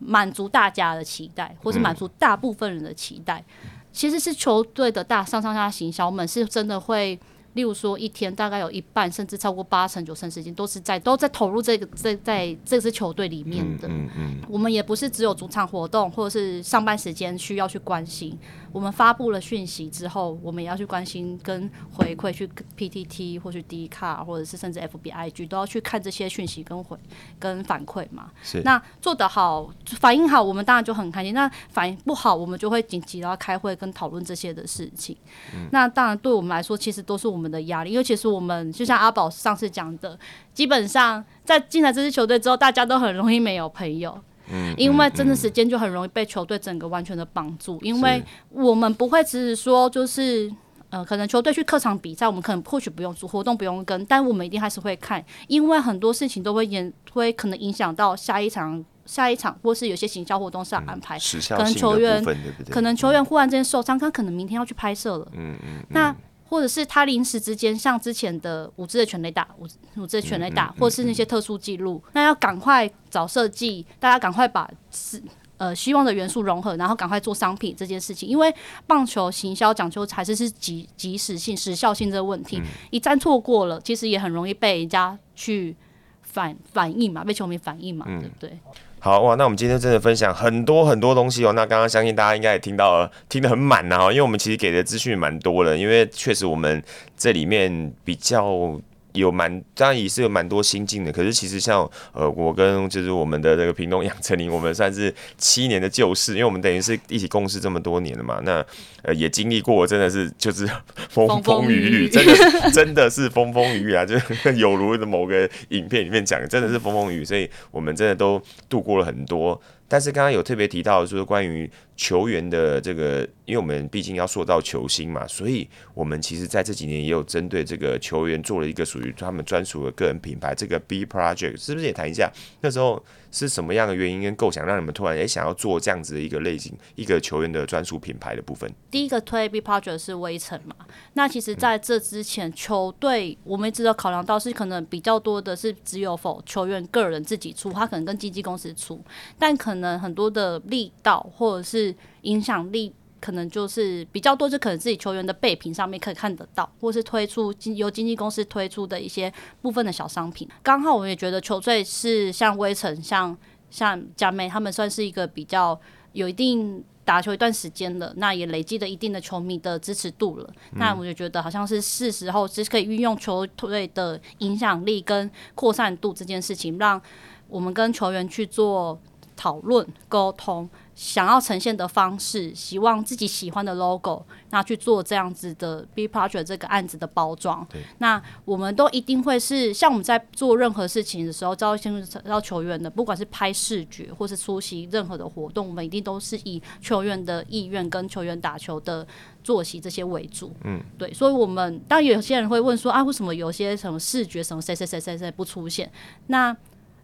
满足大家的期待，或是满足大部分人的期待。嗯、其实是球队的大上上下行销们是真的会。例如说，一天大概有一半甚至超过八成九成时间都是在都在投入这个在在这支球队里面的。嗯嗯嗯。我们也不是只有主场活动或者是上班时间需要去关心。我们发布了讯息之后，我们也要去关心跟回馈，去 PTT 或去 D 卡，或者是甚至 FBIG 都要去看这些讯息跟回跟反馈嘛。是。那做得好，反应好，我们当然就很开心。那反应不好，我们就会紧急要开会跟讨论这些的事情。嗯。那当然，对我们来说，其实都是我们。的压力，因为其实我们就像阿宝上次讲的，基本上在进来这支球队之后，大家都很容易没有朋友，嗯，因为真的时间就很容易被球队整个完全的绑住，因为我们不会只是说就是呃，可能球队去客场比赛，我们可能或许不用做活动不用跟，但我们一定还是会看，因为很多事情都会演会可能影响到下一场下一场，或是有些行销活动上安排，嗯、可能球员对对？可能球员忽然间受伤，他可能明天要去拍摄了，嗯嗯，嗯。那。或者是他临时之间，像之前的五支的全垒打，五五支的全垒打，嗯嗯嗯、或是那些特殊记录，那要赶快找设计，大家赶快把是呃希望的元素融合，然后赶快做商品这件事情。因为棒球行销讲究还是是即即时性、时效性这个问题，嗯、一旦错过了，其实也很容易被人家去反反应嘛，被球迷反应嘛，嗯、对不对？好哇，那我们今天真的分享很多很多东西哦。那刚刚相信大家应该也听到了，听得很满呐哈，因为我们其实给的资讯蛮多的，因为确实我们这里面比较。有蛮当然也是有蛮多心境的，可是其实像呃我跟就是我们的这个屏东杨丞琳，我们算是七年的旧事，因为我们等于是一起共事这么多年了嘛，那呃也经历过真的是就是风风雨雨，真的真的是风风雨雨啊，就有如的某个影片里面讲的，真的是风风雨雨，所以我们真的都度过了很多。但是刚刚有特别提到，就是关于球员的这个，因为我们毕竟要塑造球星嘛，所以我们其实在这几年也有针对这个球员做了一个属于他们专属的个人品牌，这个 B Project 是不是也谈一下？那时候是什么样的原因跟构想，让你们突然也想要做这样子的一个类型，一个球员的专属品牌的部分？第一个推 B Project 是威城嘛？那其实在这之前，球队我们一直都考量到是可能比较多的是只有否球员个人自己出，他可能跟经纪公司出，但。可能很多的力道或者是影响力，可能就是比较多，就可能自己球员的备品上面可以看得到，或是推出经由经纪公司推出的一些部分的小商品。刚好我们也觉得球队是像威城、像像佳妹，他们算是一个比较有一定打球一段时间了，那也累积了一定的球迷的支持度了。嗯、那我就觉得好像是是时候，其实可以运用球队的影响力跟扩散度这件事情，让我们跟球员去做。讨论沟通，想要呈现的方式，希望自己喜欢的 logo，那去做这样子的 B Project 这个案子的包装。对那我们都一定会是像我们在做任何事情的时候，招新招球员的，不管是拍视觉或是出席任何的活动，我们一定都是以球员的意愿跟球员打球的作息这些为主。嗯，对，所以我们当然有些人会问说啊，为什么有些什么视觉什么谁谁谁谁谁不出现？那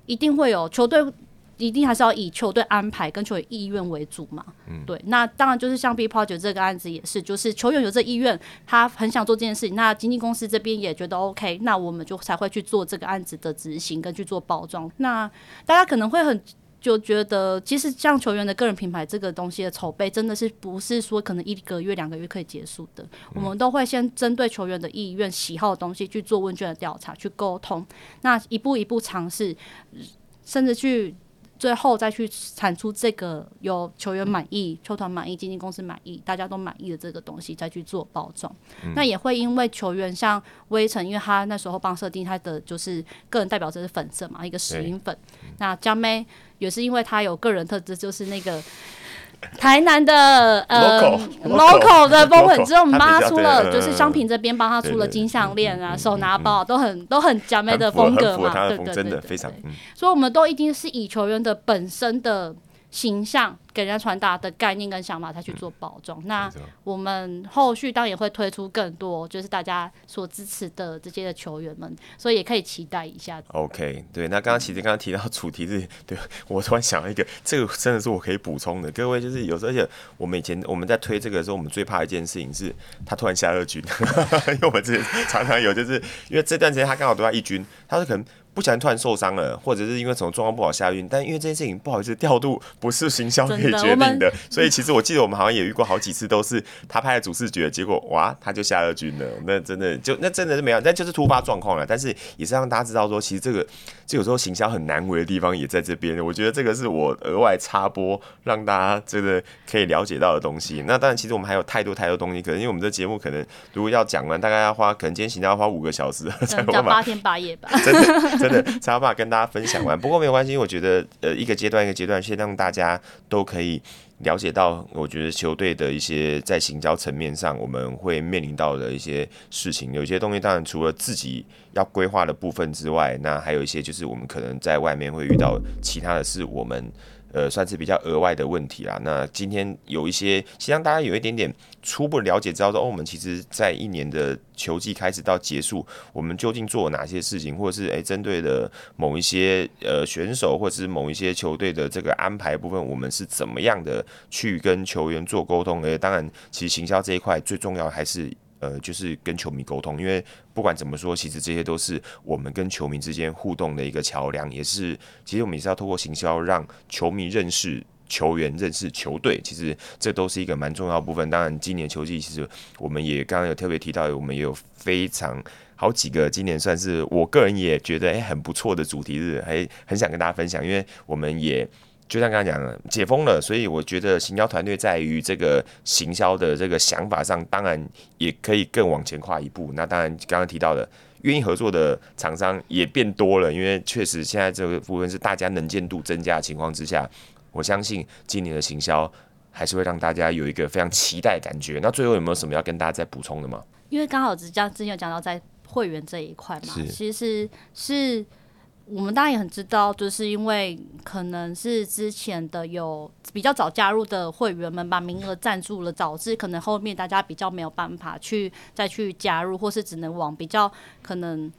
一定会有球队。一定还是要以球队安排跟球员意愿为主嘛？嗯，对。那当然就是像 B Project 这个案子也是，就是球员有这意愿，他很想做这件事情，那经纪公司这边也觉得 OK，那我们就才会去做这个案子的执行跟去做包装。那大家可能会很就觉得，其实像球员的个人品牌这个东西的筹备，真的是不是说可能一个月两个月可以结束的？我们都会先针对球员的意愿、喜好的东西去做问卷的调查，去沟通，那一步一步尝试，甚至去。最后再去产出这个有球员满意、球团满意、经纪公司满意、大家都满意的这个东西，再去做包装。嗯、那也会因为球员像威城，因为他那时候帮设定他的就是个人代表色是粉色嘛，一个石英粉。对那江妹也是因为他有个人特质，就是那个 *laughs* 台南的呃 local 的风粉之后，我们帮他出了，就是商品这边帮他出了金项链啊、手拿包，都很都很假妹的风格嘛，对对对，真的非常。所以我们都一定是以球员的本身的形象。给人家传达的概念跟想法，才去做包装。嗯、那我们后续当然也会推出更多，就是大家所支持的这些的球员们，所以也可以期待一下。OK，对，那刚刚其实刚刚提到主题是，对我突然想到一个，这个真的是我可以补充的。各位就是有时候，而且我们以前我们在推这个的时候，我们最怕一件事情是他突然下二军，*laughs* 因为我们之前常常有，就是因为这段时间他刚好都在一军，他是可能不小心突然受伤了，或者是因为什么状况不好下运，但因为这件事情不好意思调度不是行销可以。决定的，所以其实我记得我们好像也遇过好几次，都是他拍了主视觉，结果哇，他就下二军了。那真的就那真的是没有，那就是突发状况了。但是也是让大家知道说，其实这个这有时候行销很难为的地方也在这边。我觉得这个是我额外插播，让大家这个可以了解到的东西。那当然，其实我们还有太多太多东西，可能因为我们这节目可能如果要讲完，大概要花，可能今天行销要花五个小时，*laughs* 才有办法八天八夜吧，真的真的才有办法跟大家分享完。不过没有关系，我觉得呃一个阶段一个阶段，先让大家都可以。了解到，我觉得球队的一些在行销层面上，我们会面临到的一些事情，有些东西当然除了自己要规划的部分之外，那还有一些就是我们可能在外面会遇到其他的事我们。呃，算是比较额外的问题啦。那今天有一些，先让大家有一点点初步了解，知道说，哦，我们其实在一年的球季开始到结束，我们究竟做了哪些事情，或者是诶，针对的某一些呃选手，或者是某一些球队的这个安排部分，我们是怎么样的去跟球员做沟通？诶，当然，其实行销这一块最重要还是。呃，就是跟球迷沟通，因为不管怎么说，其实这些都是我们跟球迷之间互动的一个桥梁，也是其实我们也是要透过行销让球迷认识球员、认识球队，其实这都是一个蛮重要部分。当然，今年球季其实我们也刚刚有特别提到，我们也有非常好几个今年算是我个人也觉得诶很不错的主题日，还很想跟大家分享，因为我们也。就像刚才讲的，解封了，所以我觉得行销团队在于这个行销的这个想法上，当然也可以更往前跨一步。那当然，刚刚提到的愿意合作的厂商也变多了，因为确实现在这个部分是大家能见度增加的情况之下，我相信今年的行销还是会让大家有一个非常期待感觉。那最后有没有什么要跟大家再补充的吗？因为刚好之前之前有讲到在会员这一块嘛，其实是。我们当然也很知道，就是因为可能是之前的有比较早加入的会员们把名额占住了，导致可能后面大家比较没有办法去再去加入，或是只能往比较可能。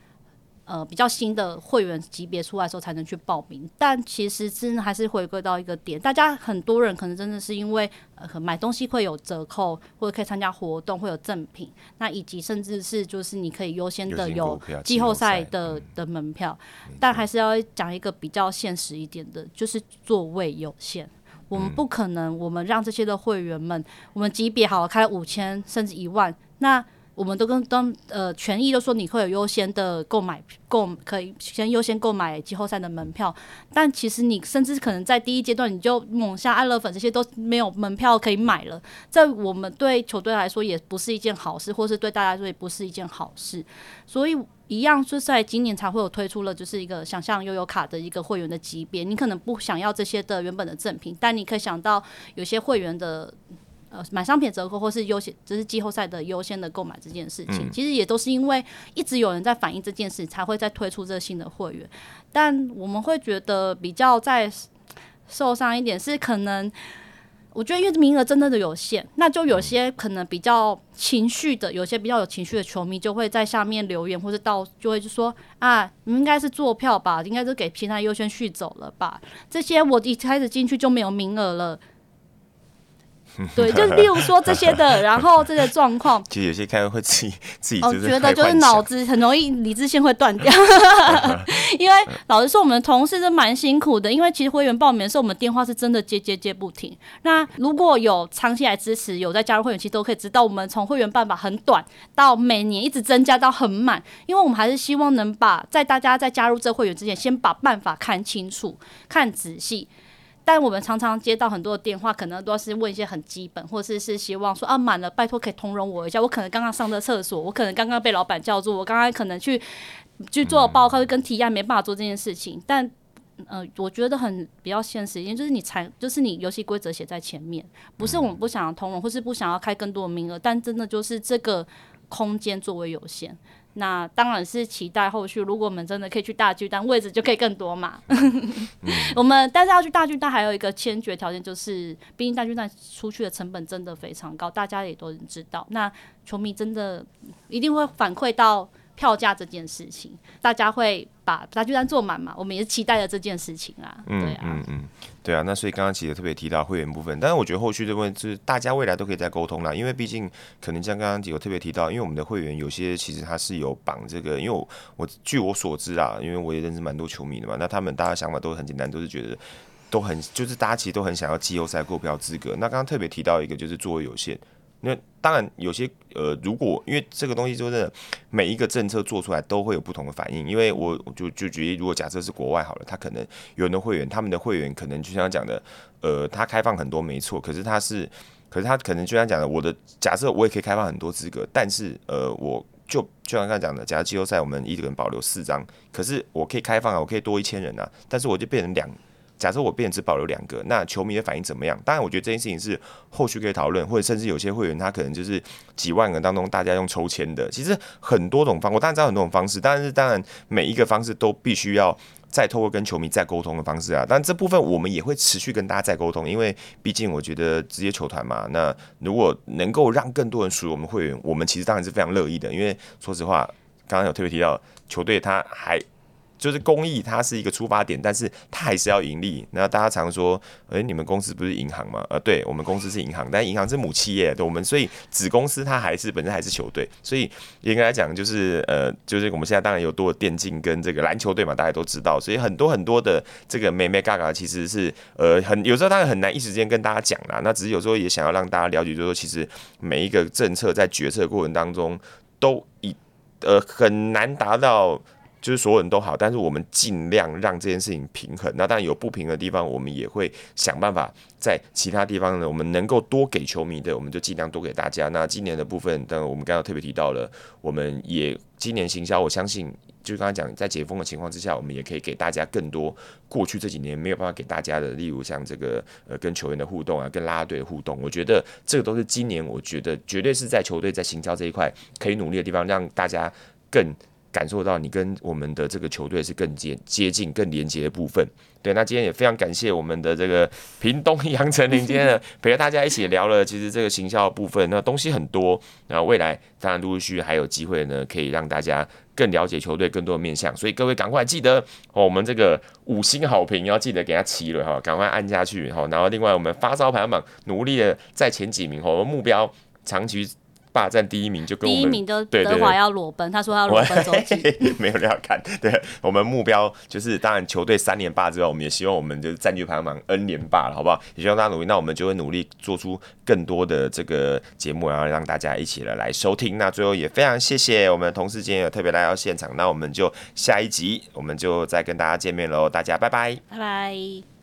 呃，比较新的会员级别出来的时候才能去报名，但其实真的还是回归到一个点，大家很多人可能真的是因为呃买东西会有折扣，或者可以参加活动会有赠品，那以及甚至是就是你可以优先的有季后赛的的门票，但还是要讲一个比较现实一点的，就是座位有限，我们不可能我们让这些的会员们，我们级别好开五千甚至一万，那。我们都跟当呃权益都说你会有优先的购买购可以先优先购买季后赛的门票，但其实你甚至可能在第一阶段你就猛下爱乐粉这些都没有门票可以买了，在我们对球队来说也不是一件好事，或是对大家来说也不是一件好事，所以一样是在今年才会有推出了就是一个想象悠游卡的一个会员的级别，你可能不想要这些的原本的赠品，但你可以想到有些会员的。呃，买商品折扣或是优先，这是季后赛的优先的购买这件事情，嗯、其实也都是因为一直有人在反映这件事，才会再推出这个新的会员。但我们会觉得比较在受伤一点是，可能我觉得因为名额真的的有限，那就有些可能比较情绪的，有些比较有情绪的球迷就会在下面留言，或者到就会就说啊，你们应该是坐票吧，应该是给平台优先续走了吧？这些我一开始进去就没有名额了。*laughs* 对，就是例如说这些的，然后这些状况，其实有些看会自己 *laughs* 自己哦，觉得就是脑子很容易理智线会断掉，*laughs* 因为老实说，我们的同事是蛮辛苦的，因为其实会员报名的时候，我们电话是真的接接接不停。那如果有长期来支持，有在加入会员，其实都可以知道，我们从会员办法很短到每年一直增加到很满，因为我们还是希望能把在大家在加入这会员之前，先把办法看清楚、看仔细。但我们常常接到很多的电话，可能都是问一些很基本，或是是希望说啊满了，拜托可以通融我一下。我可能刚刚上的厕所，我可能刚刚被老板叫住，我刚刚可能去去做报告跟提案，没办法做这件事情。但呃，我觉得很比较现实因为，就是你才就是你游戏规则写在前面，不是我们不想要通融，或是不想要开更多的名额，但真的就是这个空间作为有限。那当然是期待后续，如果我们真的可以去大巨蛋，位置就可以更多嘛。*laughs* 我们但是要去大巨蛋，还有一个先决条件就是，毕竟大巨蛋出去的成本真的非常高，大家也都知道。那球迷真的一定会反馈到。票价这件事情，大家会把大巨蛋坐满嘛？我们也是期待着这件事情啊。嗯、对啊，嗯嗯，对啊。那所以刚刚其实特别提到会员部分，但是我觉得后续的问题是大家未来都可以再沟通啦，因为毕竟可能像刚刚几个特别提到，因为我们的会员有些其实他是有绑这个，因为我，我据我所知啊，因为我也认识蛮多球迷的嘛，那他们大家想法都很简单，都是觉得都很就是大家其实都很想要季后赛购票资格。那刚刚特别提到一个就是座位有限。那当然有些呃，如果因为这个东西就是每一个政策做出来都会有不同的反应，因为我就就举例，如果假设是国外好了，他可能有人的会员，他们的会员可能就像讲的，呃，他开放很多没错，可是他是，可是他可能就像讲的，我的假设我也可以开放很多资格，但是呃，我就就像刚才讲的，假设季后赛我们一个人保留四张，可是我可以开放啊，我可以多一千人啊，但是我就变成两。假设我变只保留两个，那球迷的反应怎么样？当然，我觉得这件事情是后续可以讨论，或者甚至有些会员他可能就是几万个当中大家用抽签的。其实很多种方，我当然知道很多种方式，但是当然每一个方式都必须要再透过跟球迷再沟通的方式啊。但这部分我们也会持续跟大家再沟通，因为毕竟我觉得职业球团嘛，那如果能够让更多人属于我们会员，我们其实当然是非常乐意的。因为说实话，刚刚有特别提到球队他还。就是公益，它是一个出发点，但是它还是要盈利。那大家常说，诶、你们公司不是银行吗？呃，对，我们公司是银行，但银行是母企业，对我们，所以子公司它还是本身还是球队。所以应该来讲，就是呃，就是我们现在当然有多电竞跟这个篮球队嘛，大家都知道。所以很多很多的这个眉眉角角，其实是呃很有时候当然很难一时间跟大家讲啦。那只是有时候也想要让大家了解，就是说其实每一个政策在决策过程当中都以呃很难达到。就是所有人都好，但是我们尽量让这件事情平衡。那当然有不平衡的地方，我们也会想办法在其他地方呢，我们能够多给球迷的，我们就尽量多给大家。那今年的部分，当然我们刚刚特别提到了，我们也今年行销，我相信就是刚才讲，在解封的情况之下，我们也可以给大家更多过去这几年没有办法给大家的，例如像这个呃跟球员的互动啊，跟拉拉队的互动，我觉得这个都是今年我觉得绝对是在球队在行销这一块可以努力的地方，让大家更。感受到你跟我们的这个球队是更接接近、更连接的部分。对，那今天也非常感谢我们的这个屏东 *laughs* 杨丞琳今天呢 *laughs* 陪着大家一起聊了，其实这个行销的部分，那东西很多。然后未来当然陆陆续续还有机会呢，可以让大家更了解球队更多的面向。所以各位赶快记得哦，我们这个五星好评要记得给他齐了哈，赶快按下去哈。然后另外我们发烧排行榜努力的在前几名哈，我们目标长期。霸占第一名就跟我们第一名的德华要裸奔，他说要裸奔周记，*laughs* 没有人要看。对，我们目标就是，当然球队三连霸之后，我们也希望我们就是占据排行榜 N 连霸了，好不好？也希望大家努力，那我们就会努力做出更多的这个节目，然后让大家一起来来收听。那最后也非常谢谢我们的同事今天有特别来到现场，那我们就下一集我们就再跟大家见面喽，大家拜拜，拜拜。